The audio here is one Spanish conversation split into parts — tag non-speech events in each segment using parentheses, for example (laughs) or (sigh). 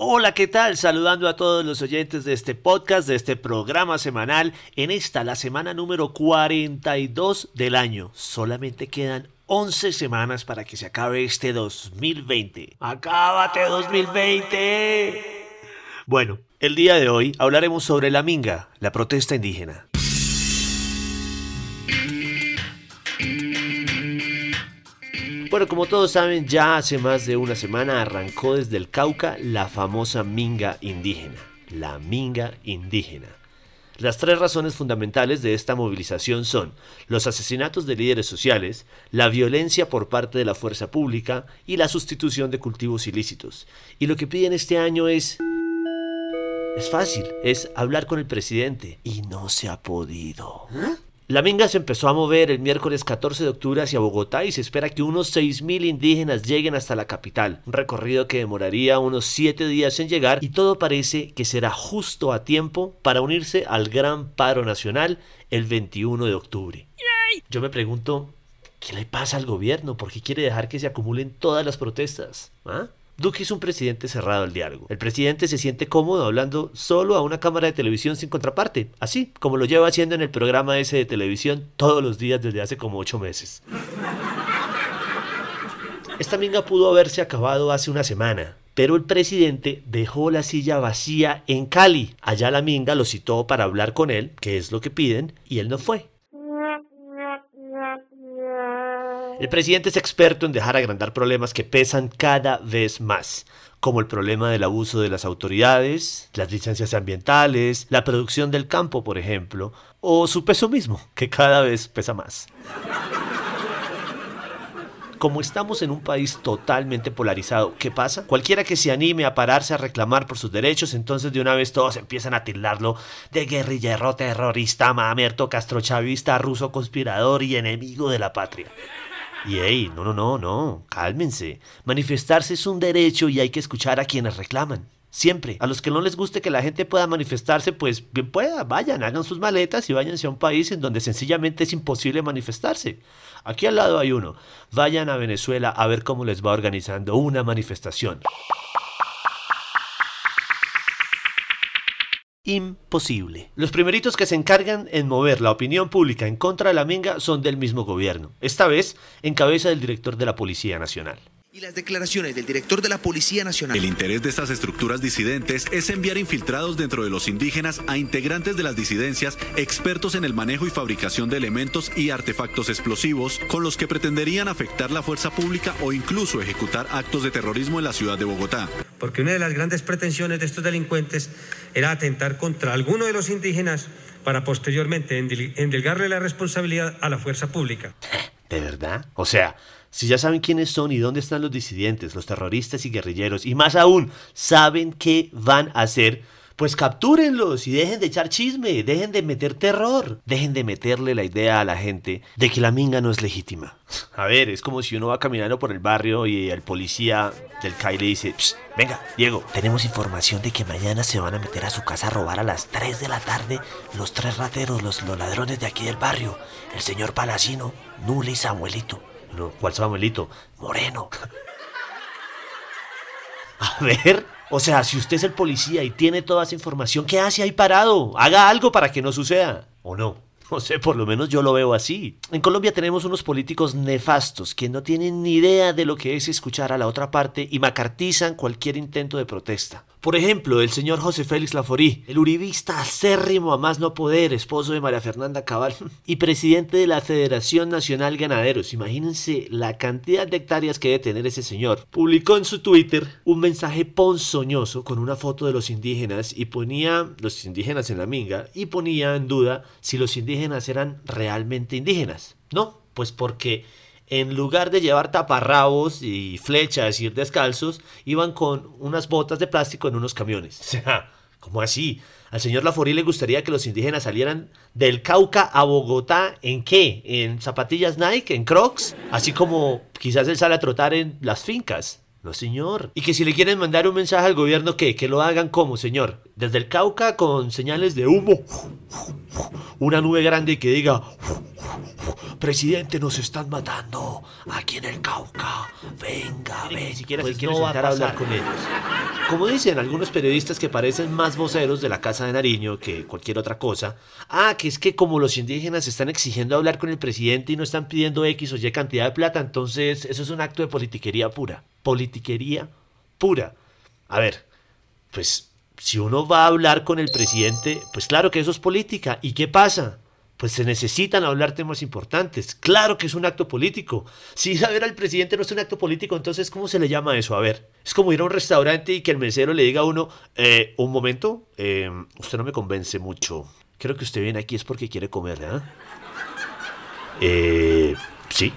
Hola, ¿qué tal? Saludando a todos los oyentes de este podcast, de este programa semanal, en esta, la semana número 42 del año. Solamente quedan 11 semanas para que se acabe este 2020. ¡Acábate 2020! Bueno, el día de hoy hablaremos sobre la minga, la protesta indígena. Bueno, como todos saben, ya hace más de una semana arrancó desde el Cauca la famosa minga indígena, la minga indígena. Las tres razones fundamentales de esta movilización son los asesinatos de líderes sociales, la violencia por parte de la fuerza pública y la sustitución de cultivos ilícitos. Y lo que piden este año es... Es fácil, es hablar con el presidente. Y no se ha podido. La minga se empezó a mover el miércoles 14 de octubre hacia Bogotá y se espera que unos 6.000 indígenas lleguen hasta la capital, un recorrido que demoraría unos 7 días en llegar y todo parece que será justo a tiempo para unirse al gran paro nacional el 21 de octubre. Yo me pregunto, ¿qué le pasa al gobierno? ¿Por qué quiere dejar que se acumulen todas las protestas? ¿Ah? Duque es un presidente cerrado al diálogo. El presidente se siente cómodo hablando solo a una cámara de televisión sin contraparte, así como lo lleva haciendo en el programa ese de televisión todos los días desde hace como ocho meses. Esta minga pudo haberse acabado hace una semana, pero el presidente dejó la silla vacía en Cali. Allá la minga lo citó para hablar con él, que es lo que piden, y él no fue. El presidente es experto en dejar agrandar problemas que pesan cada vez más, como el problema del abuso de las autoridades, las licencias ambientales, la producción del campo, por ejemplo, o su peso mismo, que cada vez pesa más. Como estamos en un país totalmente polarizado, ¿qué pasa? Cualquiera que se anime a pararse a reclamar por sus derechos, entonces de una vez todos empiezan a tildarlo de guerrillero, terrorista, mamerto, castrochavista, ruso conspirador y enemigo de la patria. Y hey, no, no, no, no, cálmense. Manifestarse es un derecho y hay que escuchar a quienes reclaman. Siempre. A los que no les guste que la gente pueda manifestarse, pues bien pueda, vayan, hagan sus maletas y váyanse a un país en donde sencillamente es imposible manifestarse. Aquí al lado hay uno. Vayan a Venezuela a ver cómo les va organizando una manifestación. Imposible. Los primeritos que se encargan en mover la opinión pública en contra de la minga son del mismo gobierno, esta vez en cabeza del director de la Policía Nacional y las declaraciones del director de la Policía Nacional. El interés de estas estructuras disidentes es enviar infiltrados dentro de los indígenas a integrantes de las disidencias expertos en el manejo y fabricación de elementos y artefactos explosivos con los que pretenderían afectar la fuerza pública o incluso ejecutar actos de terrorismo en la ciudad de Bogotá. Porque una de las grandes pretensiones de estos delincuentes era atentar contra alguno de los indígenas para posteriormente endilgarle la responsabilidad a la fuerza pública. (laughs) ¿De verdad? O sea, si ya saben quiénes son y dónde están los disidentes, los terroristas y guerrilleros, y más aún, saben qué van a hacer, pues captúrenlos y dejen de echar chisme, dejen de meter terror, dejen de meterle la idea a la gente de que la minga no es legítima. A ver, es como si uno va caminando por el barrio y el policía del CAI le dice, venga, Diego, tenemos información de que mañana se van a meter a su casa a robar a las 3 de la tarde los tres rateros, los, los ladrones de aquí del barrio, el señor Palacino, Nula y Samuelito. No, ¿cuál Samuelito? Moreno. (laughs) A ver, o sea, si usted es el policía y tiene toda esa información, ¿qué hace ahí parado? Haga algo para que no suceda. ¿O no? (laughs) No sé, por lo menos yo lo veo así. En Colombia tenemos unos políticos nefastos que no tienen ni idea de lo que es escuchar a la otra parte y macartizan cualquier intento de protesta. Por ejemplo, el señor José Félix Laforí, el uribista acérrimo a más no poder, esposo de María Fernanda Cabal (laughs) y presidente de la Federación Nacional Ganaderos. Imagínense la cantidad de hectáreas que debe tener ese señor. Publicó en su Twitter un mensaje ponzoñoso con una foto de los indígenas y ponía los indígenas en la minga y ponía en duda si los indígenas eran realmente indígenas. No, pues porque en lugar de llevar taparrabos y flechas y ir descalzos, iban con unas botas de plástico en unos camiones. (laughs) O sea, ¿cómo así? Al señor Laforí le gustaría que los indígenas salieran del Cauca a Bogotá en qué? ¿En zapatillas Nike? ¿En Crocs? Así como quizás él sale a trotar en las fincas. No, señor. Y que si le quieren mandar un mensaje al gobierno, ¿qué? Que lo hagan como, señor. Desde el Cauca con señales de humo. Una nube grande que diga presidente, nos están matando aquí en el Cauca. Venga, ven. Ni siquiera Pues quiere no a sentar a hablar con ellos. Como dicen algunos periodistas que parecen más voceros de la Casa de Nariño que cualquier otra cosa, ah, que es que como los indígenas están exigiendo hablar con el presidente y no están pidiendo X o Y cantidad de plata, entonces eso es un acto de politiquería pura. Politiquería pura. A ver, pues si uno va a hablar con el presidente, pues claro que eso es política. ¿Y qué pasa? Pues se necesitan hablar temas importantes. Claro que es un acto político. Si ir (laughs) a ver al presidente no es un acto político, entonces ¿cómo se le llama eso? A ver, es como ir a un restaurante y que el mesero le diga a uno, eh, un momento, eh, usted no me convence mucho. Creo que usted viene aquí es porque quiere comer, ¿ah? Eh, sí.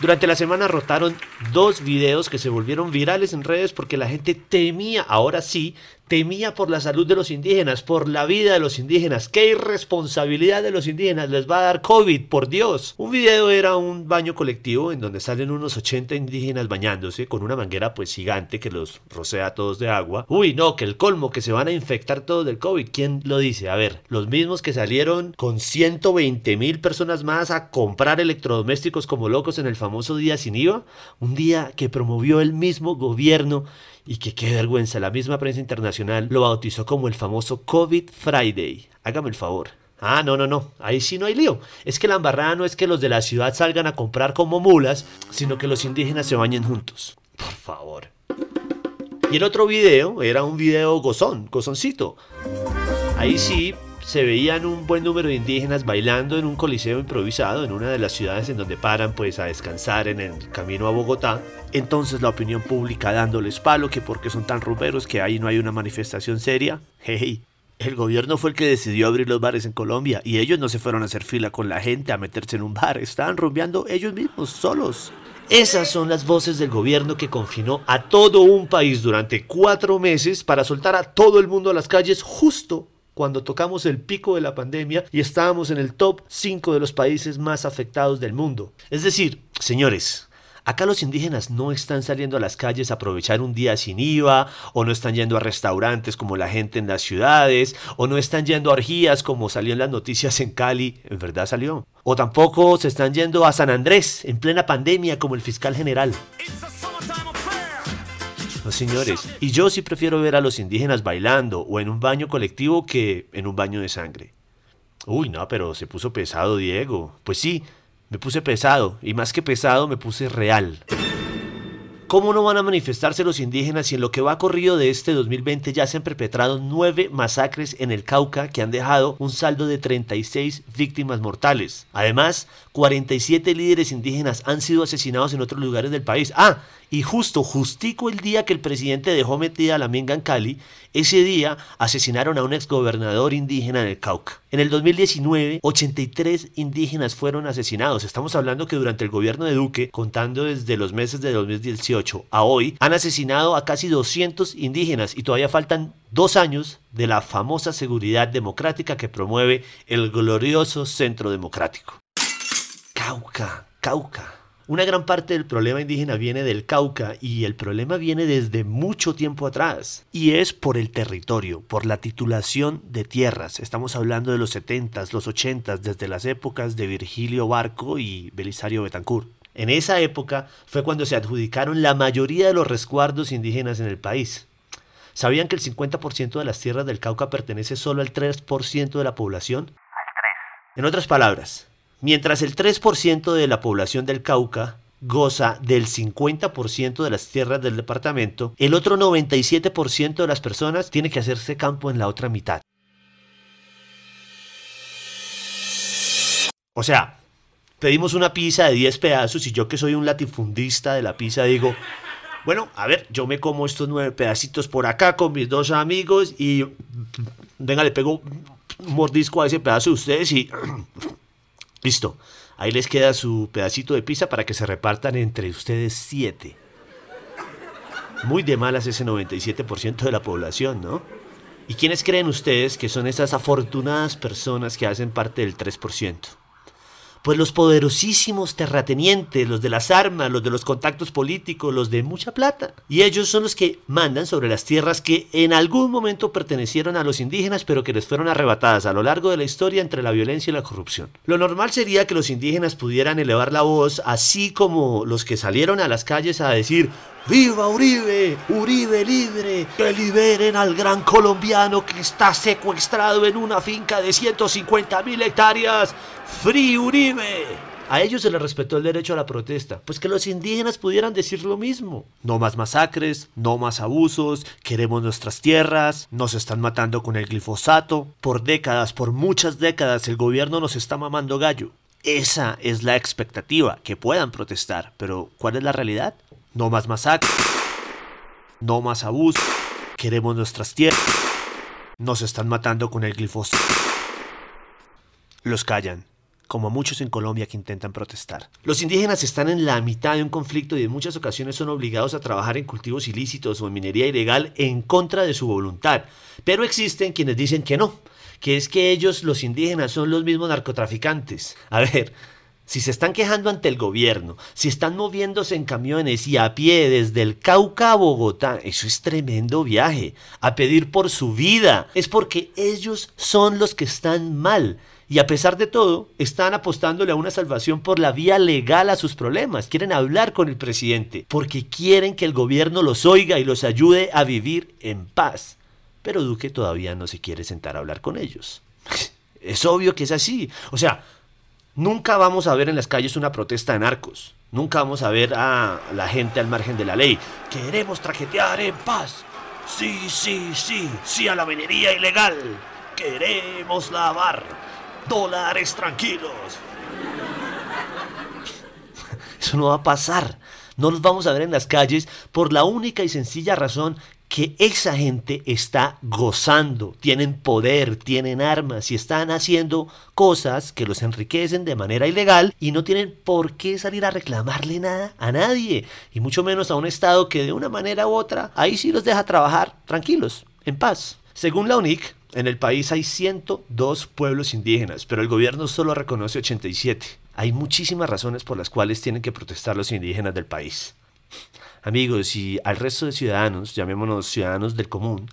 Durante la semana rotaron dos videos que se volvieron virales en redes porque la gente temía, ahora sí, temía por la salud de los indígenas, por la vida de los indígenas. ¿Qué irresponsabilidad de los indígenas les va a dar COVID, por Dios? Un video era un baño colectivo en donde salen unos 80 indígenas bañándose con una manguera pues gigante que los rocea todos de agua. Uy, no, que el colmo, que se van a infectar todos del COVID. ¿Quién lo dice? A ver, los mismos que salieron con 120 mil personas más a comprar electrodomésticos como locos en el famoso día sin IVA. Un día que promovió el mismo gobierno y que qué vergüenza, la misma prensa internacional lo bautizó como el famoso COVID Friday. Hágame el favor. Ah, no, no, no, ahí sí no hay lío. Es que la embarrada no es que los de la ciudad salgan a comprar como mulas, sino que los indígenas se bañen juntos. Por favor. Y el otro video era un video gozón, gozoncito. Ahí sí se veían un buen número de indígenas bailando en un coliseo improvisado en una de las ciudades en donde paran pues a descansar en el camino a Bogotá. Entonces la opinión pública dándoles palo que porque son tan rumberos que ahí no hay una manifestación seria. Hey, el gobierno fue el que decidió abrir los bares en Colombia y ellos no se fueron a hacer fila con la gente a meterse en un bar, estaban rumbeando ellos mismos, solos. Esas son las voces del gobierno que confinó a todo un país durante cuatro meses para soltar a todo el mundo a las calles justo cuando tocamos el pico de la pandemia y estábamos en el top 5 de los países más afectados del mundo. Es decir, señores, Acá los indígenas no están saliendo a las calles a aprovechar un día sin IVA, o no están yendo a restaurantes como la gente en las ciudades, o no están yendo a orgías como salió en las noticias en Cali, en verdad salió. O tampoco se están yendo a San Andrés en plena pandemia como el fiscal general. No, señores. Y yo sí prefiero ver a los indígenas bailando o en un baño colectivo que en un baño de sangre. Uy, no, pero se puso pesado, Diego. Pues sí, me puse pesado. Y más que pesado, me puse real. ¿Cómo no van a manifestarse los indígenas si en lo que va corrido de este 2020 ya se han perpetrado nueve masacres en el Cauca que han dejado un saldo de 36 víctimas mortales? Además, 47 líderes indígenas han sido asesinados en otros lugares del país. Ah, y justo, justico el día que el presidente dejó metida a la minga en Cali, ese día asesinaron a un exgobernador indígena en el Cauca. En el 2019, 83 indígenas fueron asesinados. Estamos hablando que durante el gobierno de Duque, contando desde los meses de 2018 a hoy, han asesinado a casi 200 indígenas y todavía faltan dos años de la famosa seguridad democrática que promueve el glorioso Centro Democrático. Cauca, Cauca. Una gran parte del problema indígena viene del Cauca y el problema viene desde mucho tiempo atrás. Y es por el territorio, por la titulación de tierras. Estamos hablando de los 70s, los 80s, desde las épocas de Virgilio Barco y Belisario Betancourt. En esa época fue cuando se adjudicaron la mayoría de los resguardos indígenas en el país. ¿Sabían que el 50% de las tierras del Cauca pertenece solo al 3% de la población? En otras palabras, mientras el 3% de la población del Cauca goza del 50% de las tierras del departamento, el otro 97% de las personas tiene que hacerse campo en la otra mitad. O sea, pedimos una pizza de 10 pedazos y yo que soy un latifundista de la pizza digo, bueno, a ver, yo me como estos nueve pedacitos por acá con mis dos amigos y venga, le pego un mordisco a ese pedazo de ustedes y (clears throat) listo. Ahí les queda su pedacito de pizza para que se repartan entre ustedes siete. Muy de malas ese 97% de la población, ¿no? ¿Y quiénes creen ustedes que son esas afortunadas personas que hacen parte del 3%? Pues los poderosísimos terratenientes, los de las armas, los de los contactos políticos, los de mucha plata. Y ellos son los que mandan sobre las tierras que en algún momento pertenecieron a los indígenas, pero que les fueron arrebatadas a lo largo de la historia entre la violencia y la corrupción. Lo normal sería que los indígenas pudieran elevar la voz, así como los que salieron a las calles a decir ¡Viva Uribe! ¡Uribe libre! ¡Que liberen al gran colombiano que está secuestrado en una finca de 150 mil hectáreas! ¡Free Uribe! A ellos se les respetó el derecho a la protesta, pues que los indígenas pudieran decir lo mismo. No más masacres, no más abusos, queremos nuestras tierras, nos están matando con el glifosato. Por décadas, por muchas décadas, el gobierno nos está mamando gallo. Esa es la expectativa, que puedan protestar, pero ¿cuál es la realidad? No más masacres. No más abuso. Queremos nuestras tierras. Nos están matando con el glifosato. Los callan, como muchos en Colombia que intentan protestar. Los indígenas están en la mitad de un conflicto y en muchas ocasiones son obligados a trabajar en cultivos ilícitos o en minería ilegal en contra de su voluntad. Pero existen quienes dicen que no, que es que ellos, los indígenas, son los mismos narcotraficantes. A ver, si se están quejando ante el gobierno, si están moviéndose en camiones y a pie desde el Cauca a Bogotá, eso es tremendo viaje. A pedir por su vida. Es porque ellos son los que están mal. Y a pesar de todo, están apostándole a una salvación por la vía legal a sus problemas. Quieren hablar con el presidente porque quieren que el gobierno los oiga y los ayude a vivir en paz. Pero Duque todavía no se quiere sentar a hablar con ellos. (laughs) Es obvio que es así. O sea, Nunca vamos a ver en las calles una protesta de narcos. Nunca vamos a ver a la gente al margen de la ley. Queremos traquetear en paz. Sí, sí, sí, sí a la minería ilegal. Queremos lavar dólares tranquilos. (laughs) Eso no va a pasar. No los vamos a ver en las calles por la única y sencilla razón que esa gente está gozando, tienen poder, tienen armas y están haciendo cosas que los enriquecen de manera ilegal y no tienen por qué salir a reclamarle nada a nadie, y mucho menos a un Estado que de una manera u otra ahí sí los deja trabajar tranquilos, en paz. Según la UNIC, en el país hay 102 pueblos indígenas, pero el gobierno solo reconoce 87. Hay muchísimas razones por las cuales tienen que protestar los indígenas del país. Amigos, y al resto de ciudadanos, llamémonos ciudadanos del común,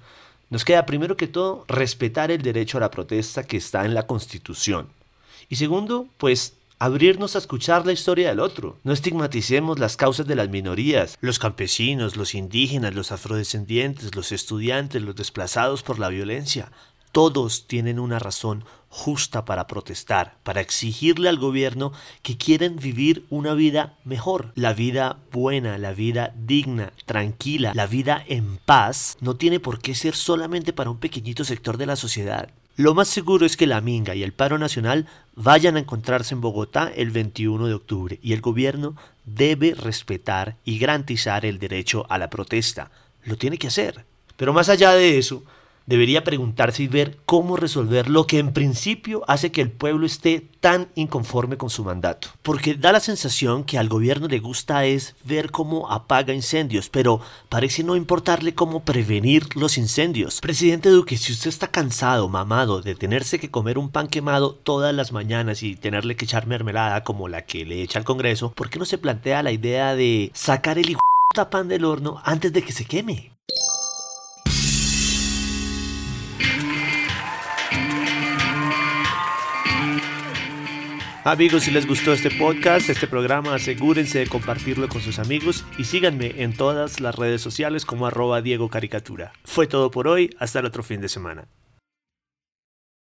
nos queda primero que todo respetar el derecho a la protesta que está en la Constitución. Y segundo, pues abrirnos a escuchar la historia del otro. No estigmaticemos las causas de las minorías, los campesinos, los indígenas, los afrodescendientes, los estudiantes, los desplazados por la violencia. Todos tienen una razón justa para protestar, para exigirle al gobierno que quieren vivir una vida mejor. La vida buena, la vida digna, tranquila, la vida en paz, no tiene por qué ser solamente para un pequeñito sector de la sociedad. Lo más seguro es que la Minga y el paro nacional vayan a encontrarse en Bogotá el 21 de octubre y el gobierno debe respetar y garantizar el derecho a la protesta. Lo tiene que hacer. Pero más allá de eso, debería preguntarse y ver cómo resolver lo que en principio hace que el pueblo esté tan inconforme con su mandato. Porque da la sensación que al gobierno le gusta es ver cómo apaga incendios, pero parece no importarle cómo prevenir los incendios. Presidente Duque, si usted está cansado, mamado, de tenerse que comer un pan quemado todas las mañanas y tenerle que echar mermelada como la que le echa al Congreso, ¿por qué no se plantea la idea de sacar el hijo pan del horno antes de que se queme? Amigos, si les gustó este podcast, este programa, asegúrense de compartirlo con sus amigos y síganme en todas las redes sociales como arroba Diego Caricatura. Fue todo por hoy, hasta el otro fin de semana.